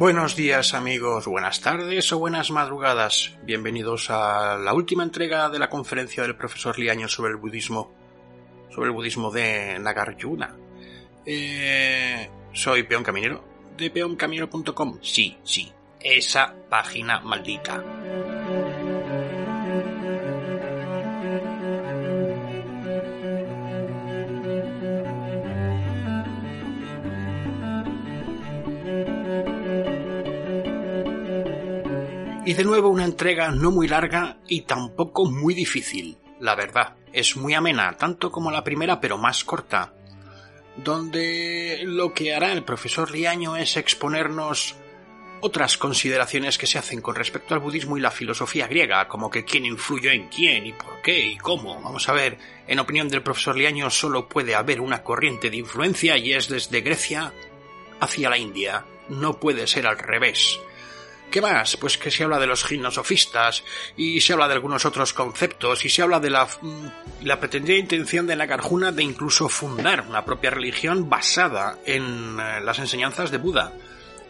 Buenos días amigos, buenas tardes o buenas madrugadas. Bienvenidos a la última entrega de la conferencia del profesor Liaño sobre el budismo, sobre el budismo de Nagarjuna. Eh, soy Peón Caminero de peoncaminero.com. Sí, sí, esa página maldita. Y de nuevo una entrega no muy larga y tampoco muy difícil, la verdad. Es muy amena, tanto como la primera, pero más corta. Donde lo que hará el profesor Liaño es exponernos otras consideraciones que se hacen con respecto al budismo y la filosofía griega, como que quién influyó en quién y por qué y cómo. Vamos a ver, en opinión del profesor Liaño solo puede haber una corriente de influencia y es desde Grecia hacia la India. No puede ser al revés. ¿Qué más? Pues que se habla de los gimnosofistas y se habla de algunos otros conceptos y se habla de la, mm, pretendida intención de la de incluso fundar una propia religión basada en eh, las enseñanzas de Buda,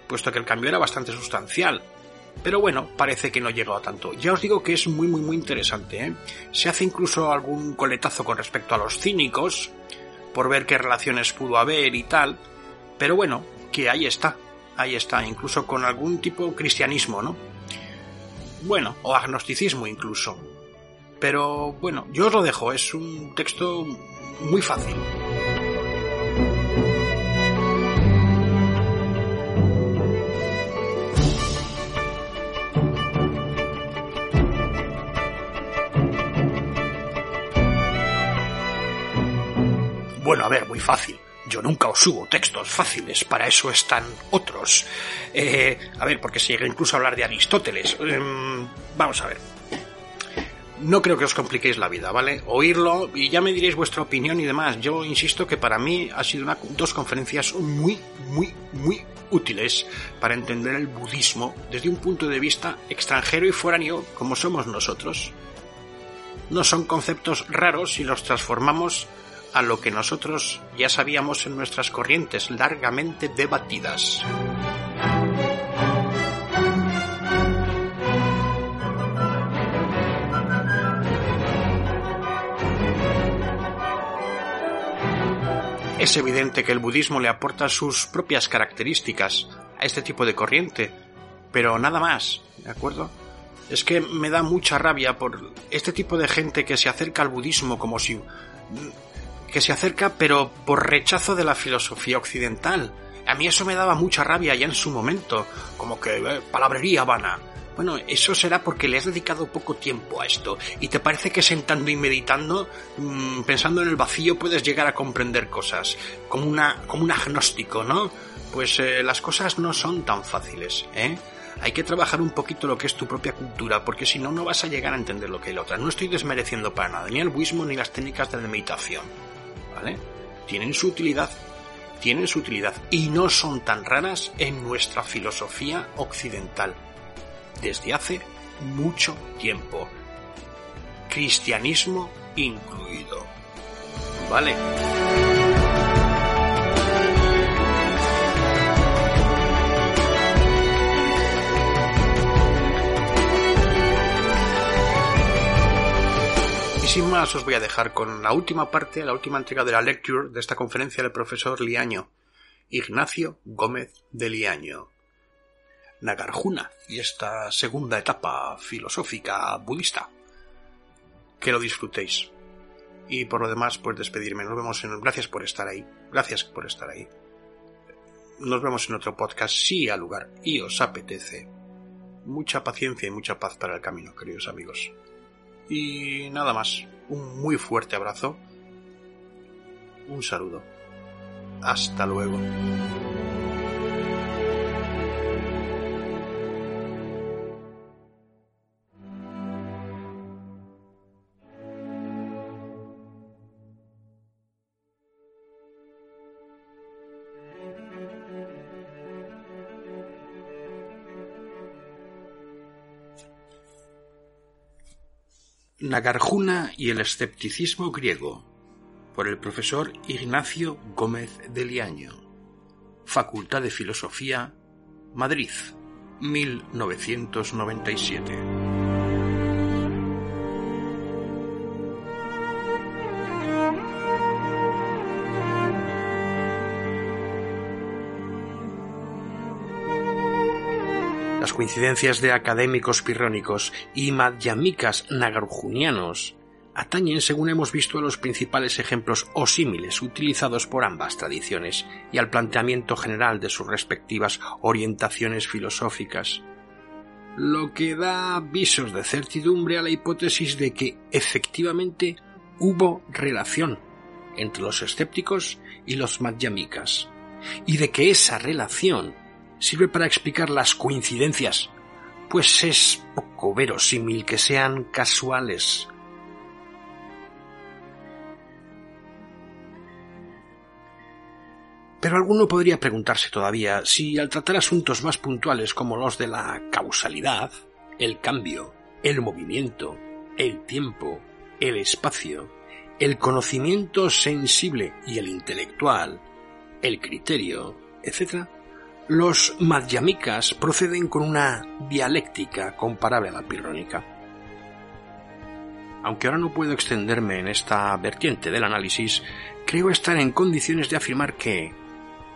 puesto que el cambio era bastante sustancial. Pero bueno, parece que no llegó a tanto. Ya os digo que es muy muy muy interesante. ¿eh? Se hace incluso algún coletazo con respecto a los cínicos, por ver qué relaciones pudo haber y tal. Pero bueno, que ahí está ahí está, incluso con algún tipo de cristianismo, ¿no? Bueno, o agnosticismo incluso. Pero bueno, yo os lo dejo, es un texto muy fácil. Bueno, a ver, muy fácil. Yo nunca os subo textos fáciles, para eso están otros. Eh, a ver, porque se llega incluso a hablar de Aristóteles. Em, vamos a ver. No creo que os compliquéis la vida, ¿vale? Oírlo y ya me diréis vuestra opinión y demás. Yo insisto que para mí ha sido una, dos conferencias muy, muy, muy útiles para entender el budismo desde un punto de vista extranjero y foráneo como somos nosotros. No son conceptos raros si los transformamos a lo que nosotros ya sabíamos en nuestras corrientes largamente debatidas. Es evidente que el budismo le aporta sus propias características a este tipo de corriente, pero nada más, ¿de acuerdo? Es que me da mucha rabia por este tipo de gente que se acerca al budismo como si que se acerca pero por rechazo de la filosofía occidental. A mí eso me daba mucha rabia ya en su momento, como que eh, palabrería vana. Bueno, eso será porque le has dedicado poco tiempo a esto y te parece que sentando y meditando, mm, pensando en el vacío, puedes llegar a comprender cosas, como, una, como un agnóstico, ¿no? Pues eh, las cosas no son tan fáciles, ¿eh? Hay que trabajar un poquito lo que es tu propia cultura, porque si no, no vas a llegar a entender lo que es la otra. No estoy desmereciendo para nada, ni el budismo ni las técnicas de meditación. Tienen su utilidad, tienen su utilidad y no son tan raras en nuestra filosofía occidental desde hace mucho tiempo. Cristianismo incluido. ¿Vale? Sin más os voy a dejar con la última parte, la última entrega de la lecture de esta conferencia del profesor Liaño, Ignacio Gómez de Liaño. Nagarjuna y esta segunda etapa filosófica budista. Que lo disfrutéis. Y por lo demás, pues despedirme. Nos vemos en... Gracias por estar ahí. Gracias por estar ahí. Nos vemos en otro podcast si al lugar y os apetece. Mucha paciencia y mucha paz para el camino, queridos amigos. Y nada más, un muy fuerte abrazo, un saludo. Hasta luego. Nagarjuna y el escepticismo griego, por el profesor Ignacio Gómez de Liaño, Facultad de Filosofía, Madrid, 1997. Coincidencias de académicos pirrónicos y madhyamikas nagarjunianos atañen, según hemos visto, a los principales ejemplos o símiles utilizados por ambas tradiciones y al planteamiento general de sus respectivas orientaciones filosóficas, lo que da visos de certidumbre a la hipótesis de que efectivamente hubo relación entre los escépticos y los madhyamikas, y de que esa relación sirve para explicar las coincidencias, pues es poco verosímil que sean casuales. Pero alguno podría preguntarse todavía si al tratar asuntos más puntuales como los de la causalidad, el cambio, el movimiento, el tiempo, el espacio, el conocimiento sensible y el intelectual, el criterio, etc., los madhyamikas proceden con una dialéctica comparable a la pirrónica. Aunque ahora no puedo extenderme en esta vertiente del análisis, creo estar en condiciones de afirmar que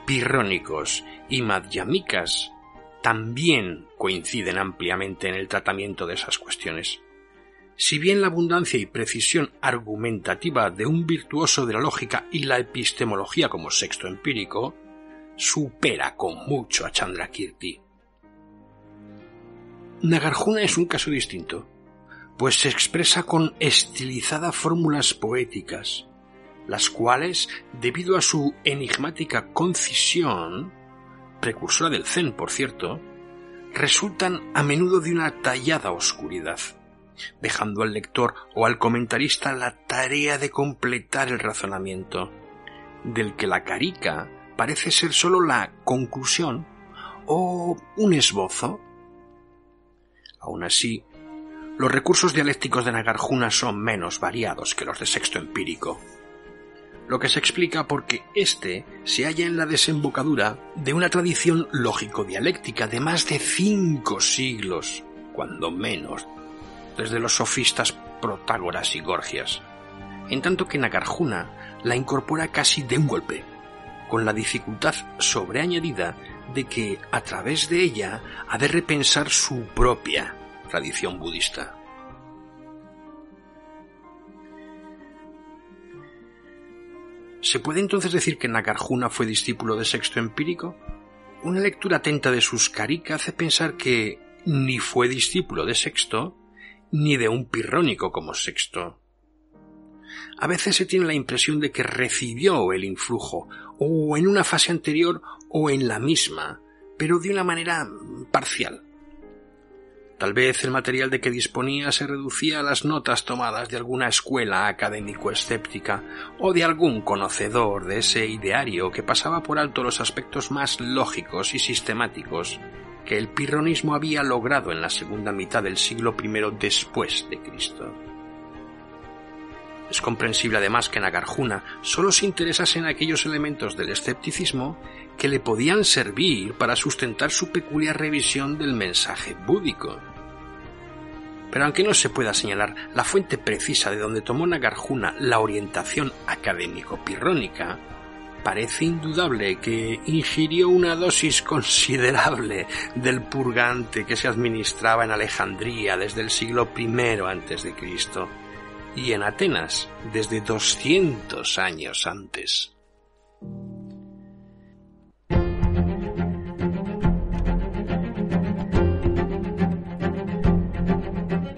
pirrónicos y madhyamikas también coinciden ampliamente en el tratamiento de esas cuestiones. Si bien la abundancia y precisión argumentativa de un virtuoso de la lógica y la epistemología como sexto empírico supera con mucho a Chandrakirti. Nagarjuna es un caso distinto, pues se expresa con estilizadas fórmulas poéticas, las cuales, debido a su enigmática concisión, precursora del Zen, por cierto, resultan a menudo de una tallada oscuridad, dejando al lector o al comentarista la tarea de completar el razonamiento, del que la carica parece ser sólo la conclusión o un esbozo. Aún así, los recursos dialécticos de Nagarjuna son menos variados que los de sexto empírico, lo que se explica porque éste se halla en la desembocadura de una tradición lógico-dialéctica de más de cinco siglos, cuando menos, desde los sofistas Protágoras y Gorgias, en tanto que Nagarjuna la incorpora casi de un golpe, con la dificultad sobreañadida de que a través de ella ha de repensar su propia tradición budista. ¿Se puede entonces decir que Nagarjuna fue discípulo de Sexto Empírico? Una lectura atenta de sus carica hace pensar que ni fue discípulo de Sexto, ni de un pirrónico como Sexto. A veces se tiene la impresión de que recibió el influjo, o en una fase anterior o en la misma, pero de una manera parcial. Tal vez el material de que disponía se reducía a las notas tomadas de alguna escuela académico-escéptica o de algún conocedor de ese ideario que pasaba por alto los aspectos más lógicos y sistemáticos que el pirronismo había logrado en la segunda mitad del siglo I después de Cristo. Es comprensible además que Nagarjuna solo se interesase en aquellos elementos del escepticismo que le podían servir para sustentar su peculiar revisión del mensaje búdico. Pero aunque no se pueda señalar la fuente precisa de donde tomó Nagarjuna la orientación académico-pirrónica, parece indudable que ingirió una dosis considerable del purgante que se administraba en Alejandría desde el siglo I a.C. y en Atenas desde 200 años antes.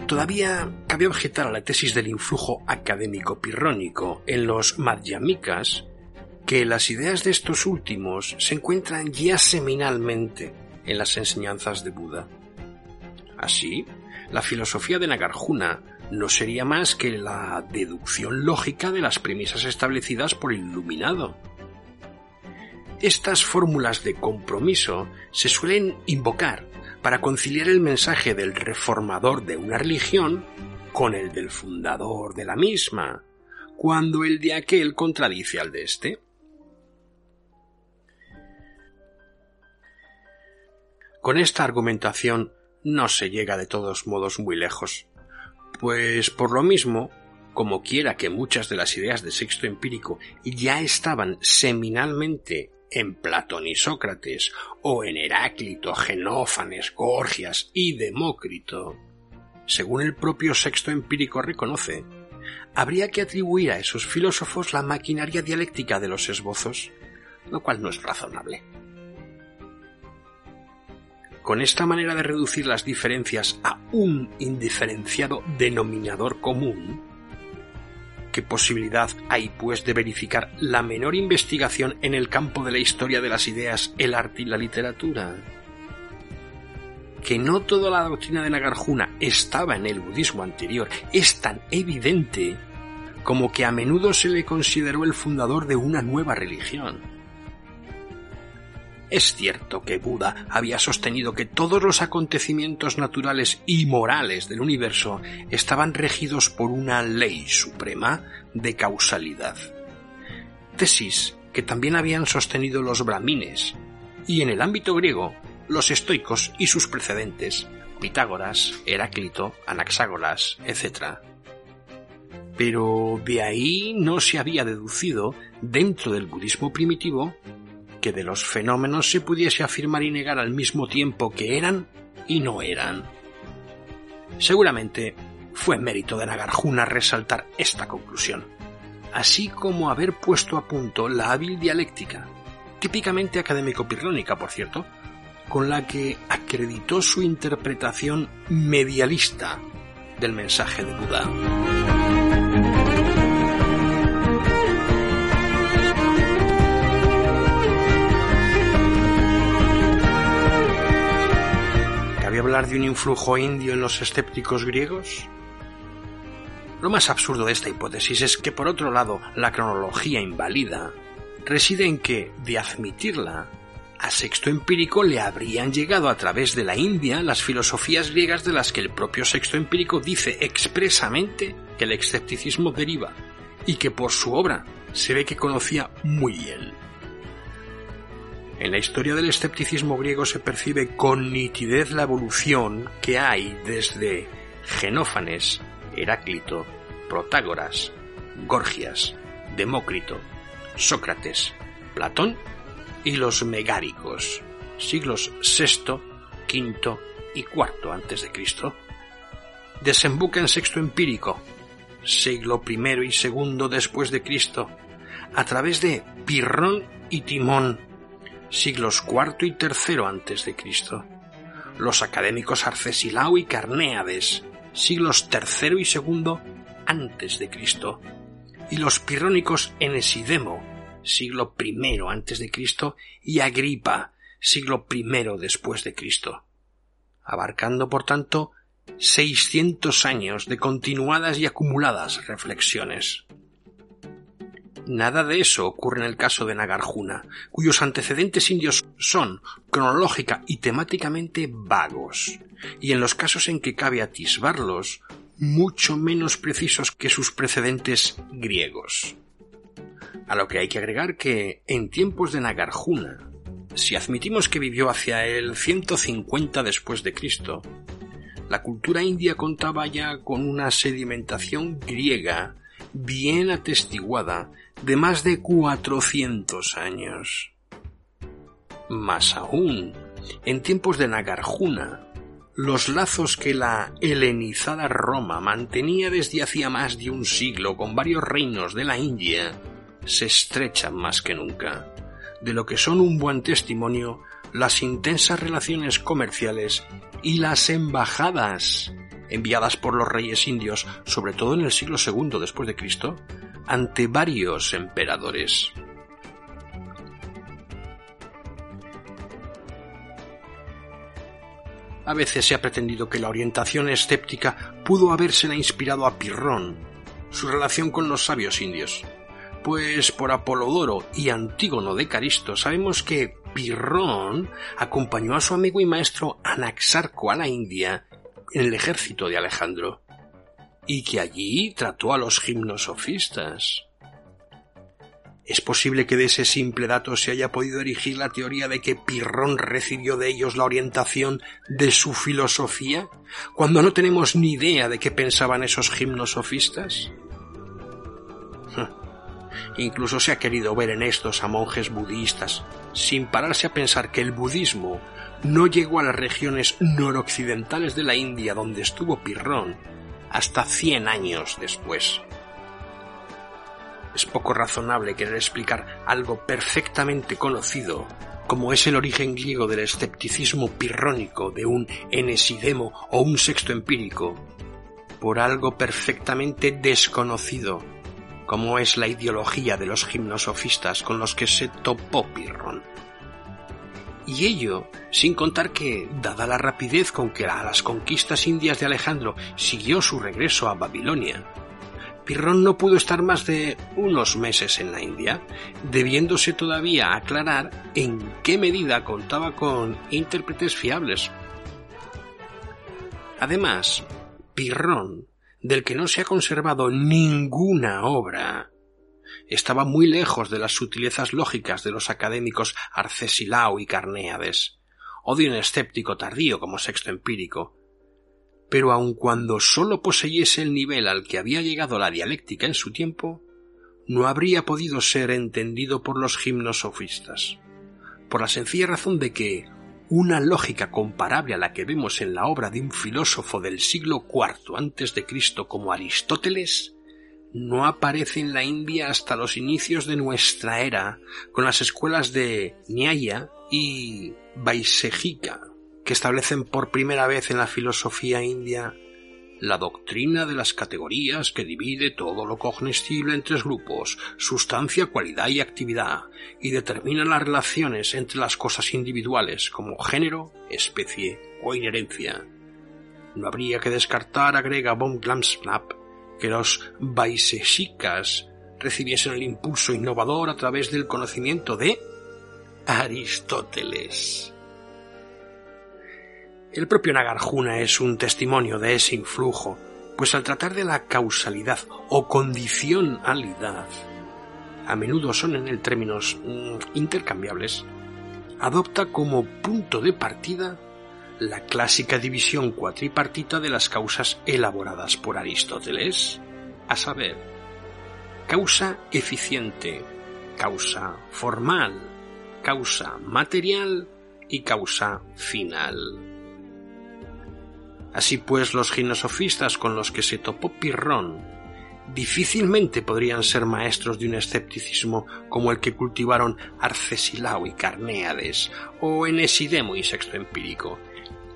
Todavía cabe objetar a la tesis del influjo académico pirrónico en los madhyamikas que las ideas de estos últimos se encuentran ya seminalmente en las enseñanzas de Buda. Así, la filosofía de Nagarjuna no sería más que la deducción lógica de las premisas establecidas por el iluminado. Estas fórmulas de compromiso se suelen invocar para conciliar el mensaje del reformador de una religión con el del fundador de la misma, cuando el de aquel contradice al de éste. Con esta argumentación no se llega de todos modos muy lejos, pues por lo mismo, como quiera que muchas de las ideas de sexto empírico ya estaban seminalmente en Platón y Sócrates, o en Heráclito, Genófanes, Gorgias y Demócrito, según el propio sexto empírico reconoce, habría que atribuir a esos filósofos la maquinaria dialéctica de los esbozos, lo cual no es razonable. Con esta manera de reducir las diferencias a un indiferenciado denominador común, ¿qué posibilidad hay pues de verificar la menor investigación en el campo de la historia de las ideas, el arte y la literatura? que no toda la doctrina de Nagarjuna estaba en el budismo anterior es tan evidente como que a menudo se le consideró el fundador de una nueva religión. Es cierto que Buda había sostenido que todos los acontecimientos naturales y morales del universo estaban regidos por una ley suprema de causalidad. Tesis que también habían sostenido los brahmines, y en el ámbito griego los estoicos y sus precedentes, Pitágoras, Heráclito, Anaxágoras, etc. Pero de ahí no se había deducido, dentro del budismo primitivo, que de los fenómenos se pudiese afirmar y negar al mismo tiempo que eran y no eran. Seguramente fue mérito de Nagarjuna resaltar esta conclusión, así como haber puesto a punto la hábil dialéctica, típicamente académico-pirrónica, por cierto, con la que acreditó su interpretación medialista del mensaje de Buda. De un influjo indio en los escépticos griegos? Lo más absurdo de esta hipótesis es que, por otro lado, la cronología invalida reside en que, de admitirla, a Sexto Empírico le habrían llegado a través de la India las filosofías griegas de las que el propio Sexto Empírico dice expresamente que el escepticismo deriva y que por su obra se ve que conocía muy bien. En la historia del escepticismo griego se percibe con nitidez la evolución que hay desde Genófanes, Heráclito, Protágoras, Gorgias, Demócrito, Sócrates, Platón y los megáricos, siglos VI, V y IV antes de Cristo. Desemboca en sexto empírico, siglo I y II después de Cristo, a través de Pirrón y Timón, siglos IV y III antes de Cristo. Los académicos Arcesilao y Carnéades, siglos III y II antes de Cristo. Y los pirrónicos Enesidemo, siglo I antes de Cristo, y Agripa, siglo I después de Cristo, abarcando por tanto 600 años de continuadas y acumuladas reflexiones. Nada de eso ocurre en el caso de Nagarjuna, cuyos antecedentes indios son cronológica y temáticamente vagos, y en los casos en que cabe atisbarlos, mucho menos precisos que sus precedentes griegos. A lo que hay que agregar que en tiempos de Nagarjuna, si admitimos que vivió hacia el 150 después de Cristo, la cultura india contaba ya con una sedimentación griega bien atestiguada de más de 400 años. Más aún, en tiempos de Nagarjuna, los lazos que la helenizada Roma mantenía desde hacía más de un siglo con varios reinos de la India se estrechan más que nunca, de lo que son un buen testimonio las intensas relaciones comerciales y las embajadas enviadas por los reyes indios, sobre todo en el siglo II después de Cristo, ante varios emperadores. A veces se ha pretendido que la orientación escéptica pudo habérsela inspirado a Pirrón, su relación con los sabios indios. Pues por Apolodoro y Antígono de Caristo sabemos que Pirrón acompañó a su amigo y maestro Anaxarco a la India en el ejército de Alejandro, y que allí trató a los gimnosofistas. ¿Es posible que de ese simple dato se haya podido erigir la teoría de que Pirrón recibió de ellos la orientación de su filosofía, cuando no tenemos ni idea de qué pensaban esos gimnosofistas? Incluso se ha querido ver en estos a monjes budistas, sin pararse a pensar que el budismo no llegó a las regiones noroccidentales de la India donde estuvo Pirrón hasta cien años después. Es poco razonable querer explicar algo perfectamente conocido, como es el origen griego del escepticismo pirrónico de un enesidemo o un sexto empírico, por algo perfectamente desconocido, como es la ideología de los gimnosofistas con los que se topó Pirrón. Y ello sin contar que, dada la rapidez con que a las conquistas indias de Alejandro siguió su regreso a Babilonia, Pirrón no pudo estar más de unos meses en la India, debiéndose todavía aclarar en qué medida contaba con intérpretes fiables. Además, Pirrón, del que no se ha conservado ninguna obra, estaba muy lejos de las sutilezas lógicas de los académicos Arcesilao y Carnéades, o de un escéptico tardío como Sexto Empírico, pero aun cuando sólo poseyese el nivel al que había llegado la dialéctica en su tiempo, no habría podido ser entendido por los gimnosofistas, por la sencilla razón de que una lógica comparable a la que vemos en la obra de un filósofo del siglo IV antes de Cristo como Aristóteles no aparece en la India hasta los inicios de nuestra era, con las escuelas de Nyaya y Vaisejika, que establecen por primera vez en la filosofía india la doctrina de las categorías que divide todo lo cognoscible en tres grupos, sustancia, cualidad y actividad, y determina las relaciones entre las cosas individuales como género, especie o inherencia. No habría que descartar, agrega von Glamsnap, que los Vaiseshikas recibiesen el impulso innovador a través del conocimiento de Aristóteles. El propio Nagarjuna es un testimonio de ese influjo, pues al tratar de la causalidad o condicionalidad, a menudo son en el términos mm, intercambiables, adopta como punto de partida la clásica división cuatripartita de las causas elaboradas por Aristóteles, a saber, causa eficiente, causa formal, causa material y causa final. Así pues, los gimnosofistas con los que se topó Pirrón difícilmente podrían ser maestros de un escepticismo como el que cultivaron Arcesilao y Carnéades, o Enesidemo y Sexto Empírico,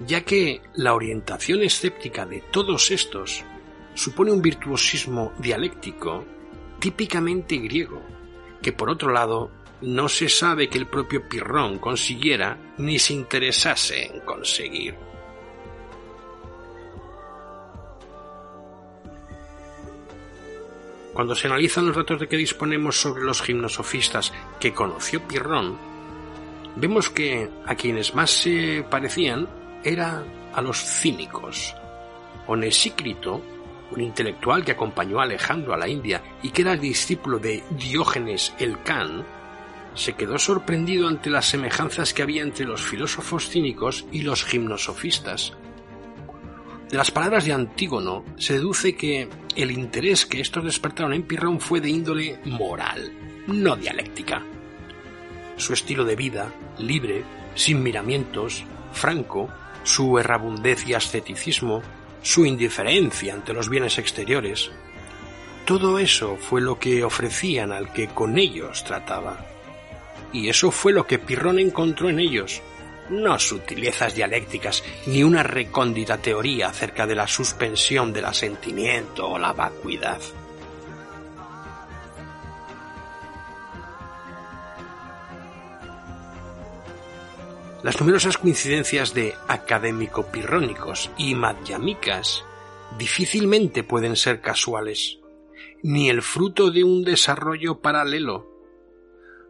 ya que la orientación escéptica de todos estos supone un virtuosismo dialéctico típicamente griego, que por otro lado no se sabe que el propio Pirrón consiguiera ni se interesase en conseguir. Cuando se analizan los datos de que disponemos sobre los gimnosofistas que conoció Pirrón, vemos que a quienes más se parecían era a los cínicos. Onesícrito, un intelectual que acompañó a Alejandro a la India y que era discípulo de Diógenes el Can, se quedó sorprendido ante las semejanzas que había entre los filósofos cínicos y los gimnosofistas, de las palabras de Antígono se deduce que el interés que estos despertaron en Pirrón fue de índole moral, no dialéctica. Su estilo de vida, libre, sin miramientos, franco, su errabundez y asceticismo, su indiferencia ante los bienes exteriores, todo eso fue lo que ofrecían al que con ellos trataba. Y eso fue lo que Pirrón encontró en ellos, no sutilezas dialécticas ni una recóndita teoría acerca de la suspensión del asentimiento o la vacuidad. Las numerosas coincidencias de académico-pirrónicos y madhyamikas difícilmente pueden ser casuales, ni el fruto de un desarrollo paralelo.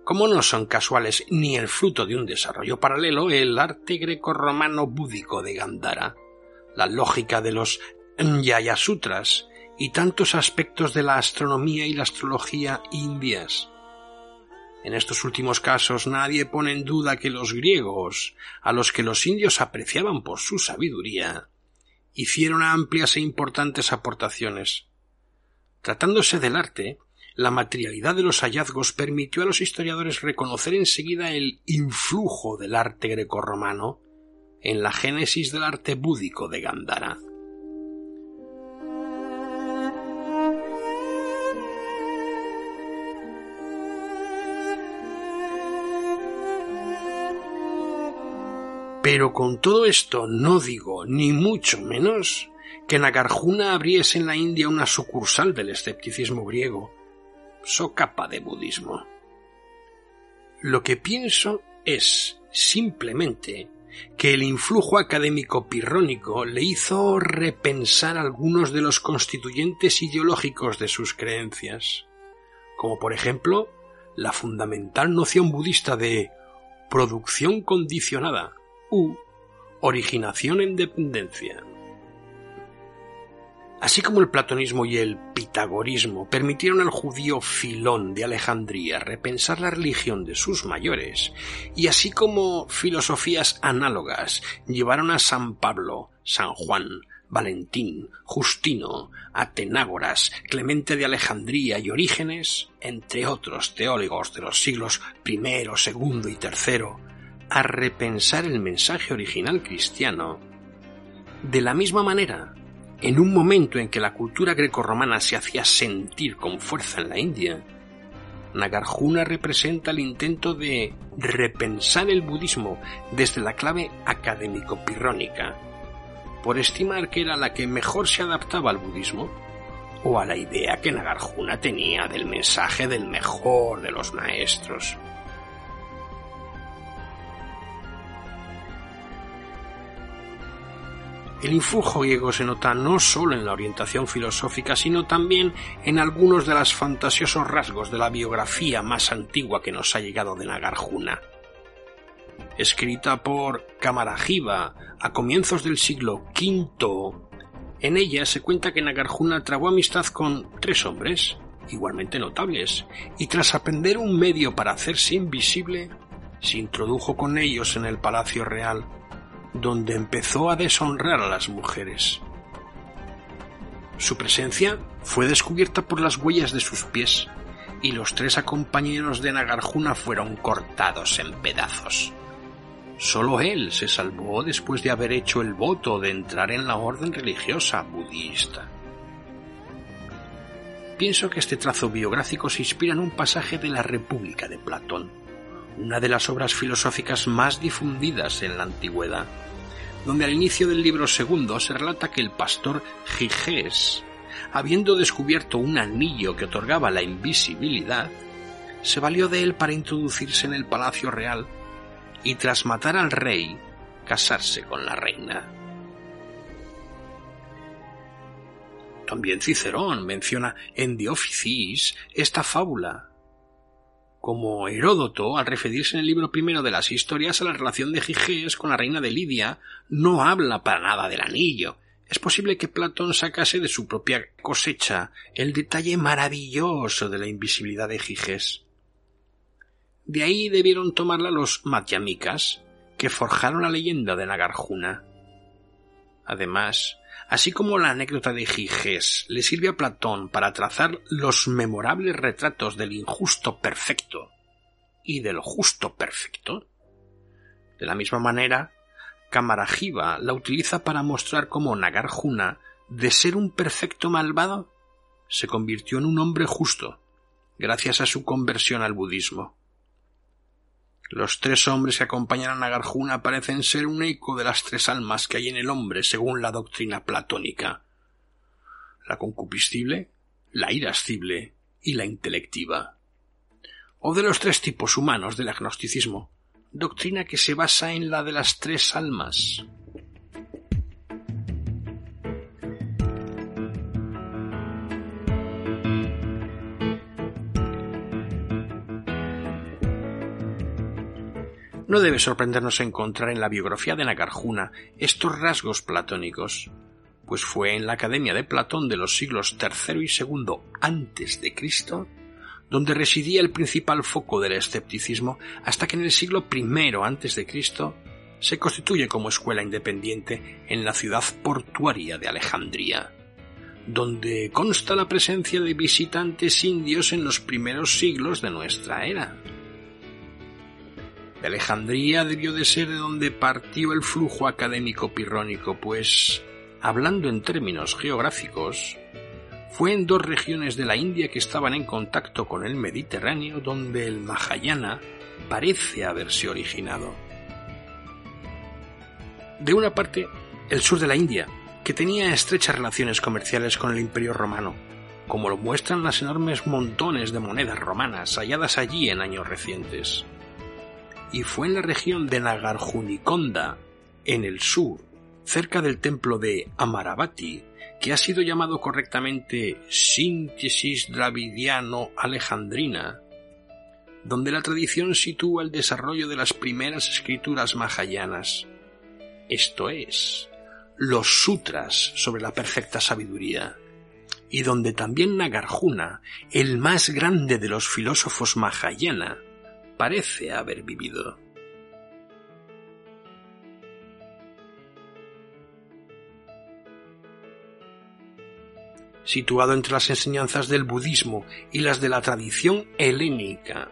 Como no son casuales ni el fruto de un desarrollo paralelo, el arte greco-romano búdico de Gandhara, la lógica de los Nyaya Sutras y tantos aspectos de la astronomía y la astrología indias, En estos últimos casos nadie pone en duda que los griegos, a los que los indios apreciaban por su sabiduría, hicieron amplias e importantes aportaciones. Tratándose del arte, la materialidad de los hallazgos permitió a los historiadores reconocer enseguida el influjo del arte grecorromano en la génesis del arte búdico de Gandhara. Pero con todo esto no digo, ni mucho menos, que Nagarjuna abriese en la India una sucursal del escepticismo griego, socapa de budismo. Lo que pienso es, simplemente, que el influjo académico pirrónico le hizo repensar algunos de los constituyentes ideológicos de sus creencias, como por ejemplo la fundamental noción budista de producción condicionada, u originación en dependencia. Así como el platonismo y el pitagorismo permitieron al judío Filón de Alejandría repensar la religión de sus mayores, y así como filosofías análogas llevaron a San Pablo, San Juan, Valentín, Justino, Atenágoras, Clemente de Alejandría y Orígenes, entre otros teólogos de los siglos I, II y III, a repensar el mensaje original cristiano. De la misma manera, en un momento en que la cultura grecorromana se hacía sentir con fuerza en la India, Nagarjuna representa el intento de repensar el budismo desde la clave académico-pirrónica, por estimar que era la que mejor se adaptaba al budismo o a la idea que Nagarjuna tenía del mensaje del mejor de los maestros. El influjo griego se nota no solo en la orientación filosófica, sino también en algunos de los fantasiosos rasgos de la biografía más antigua que nos ha llegado de Nagarjuna. Escrita por Camarajiva a comienzos del siglo V, en ella se cuenta que Nagarjuna trabó amistad con tres hombres, igualmente notables, y tras aprender un medio para hacerse invisible, se introdujo con ellos en el palacio real donde empezó a deshonrar a las mujeres. Su presencia fue descubierta por las huellas de sus pies, y los tres compañeros de Nagarjuna fueron cortados en pedazos. Solo él se salvó después de haber hecho el voto de entrar en la orden religiosa budista. Pienso que este trazo biográfico se inspira en un pasaje de la República de Platón, una de las obras filosóficas más difundidas en la antigüedad, donde al inicio del libro segundo se relata que el pastor Gigés, habiendo descubierto un anillo que otorgaba la invisibilidad, se valió de él para introducirse en el palacio real y tras matar al rey, casarse con la reina. También Cicerón menciona en De esta fábula, como Heródoto, al referirse en el libro primero de las historias a la relación de Gigés con la reina de Lidia, no habla para nada del anillo. Es posible que Platón sacase de su propia cosecha el detalle maravilloso de la invisibilidad de Gigés. De ahí debieron tomarla los madhyamikas, que forjaron la leyenda de Nagarjuna. Además, así como la anécdota de Gigés le sirve a Platón para trazar los memorables retratos del injusto perfecto y del justo perfecto, de la misma manera, Camarajiva la utiliza para mostrar cómo Nagarjuna, de ser un perfecto malvado, se convirtió en un hombre justo, gracias a su conversión al budismo. Los tres hombres que acompañan a Nagarjuna parecen ser un eco de las tres almas que hay en el hombre según la doctrina platónica. La concupiscible, la irascible y la intelectiva. O de los tres tipos humanos del agnosticismo, doctrina que se basa en la de las tres almas. No debe sorprendernos encontrar en la biografía de Nagarjuna estos rasgos platónicos, pues fue en la Academia de Platón de los siglos III y II antes de Cristo donde residía el principal foco del escepticismo, hasta que en el siglo I a.C. se constituye como escuela independiente en la ciudad portuaria de Alejandría, donde consta la presencia de visitantes indios en los primeros siglos de nuestra era. De Alejandría debió de ser de donde partió el flujo académico pirrónico, pues, hablando en términos geográficos, fue en dos regiones de la India que estaban en contacto con el Mediterráneo donde el Mahayana parece haberse originado. De una parte, el sur de la India, que tenía estrechas relaciones comerciales con el Imperio romano, como lo muestran las enormes montones de monedas romanas halladas allí en años recientes. Y fue en la región de Nagarjunikonda, en el sur, cerca del templo de Amaravati, que ha sido llamado correctamente síntesis dravidiano-alejandrina, donde la tradición sitúa el desarrollo de las primeras escrituras mahayanas, esto es, los sutras sobre la perfecta sabiduría, y donde también Nagarjuna, el más grande de los filósofos mahayana, parece haber vivido. situado entre las enseñanzas del budismo y las de la tradición helénica.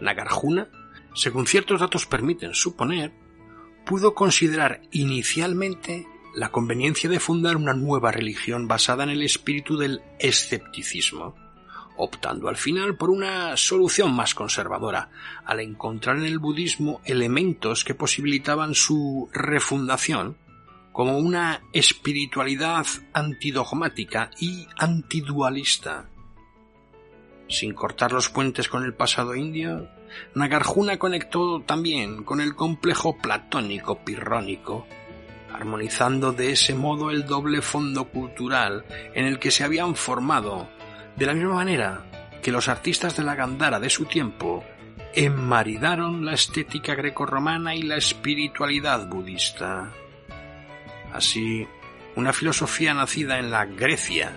Nagarjuna, según ciertos datos permiten suponer, pudo considerar inicialmente la conveniencia de fundar una nueva religión basada en el espíritu del escepticismo, optando al final por una solución más conservadora, al encontrar en el budismo elementos que posibilitaban su refundación como una espiritualidad antidogmática y antidualista. Sin cortar los puentes con el pasado indio, Nagarjuna conectó también con el complejo platónico pirrónico, armonizando de ese modo el doble fondo cultural en el que se habían formado, de la misma manera que los artistas de la Gandhara de su tiempo enmaridaron la estética grecorromana y la espiritualidad budista. Así, una filosofía nacida en la Grecia,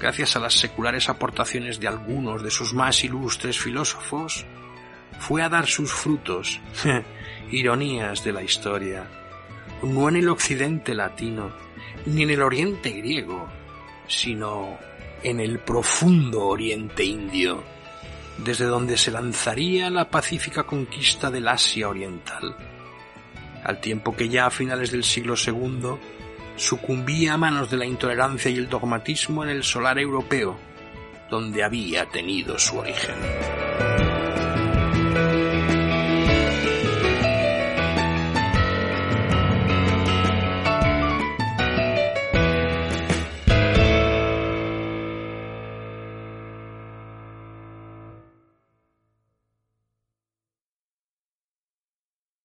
gracias a las seculares aportaciones de algunos de sus más ilustres filósofos, fue a dar sus frutos, ironías de la historia, no en el occidente latino, ni en el oriente griego, sino en el profundo oriente indio, desde donde se lanzaría la pacífica conquista del Asia Oriental al tiempo que ya a finales del siglo II sucumbía a manos de la intolerancia y el dogmatismo en el solar europeo, donde había tenido su origen.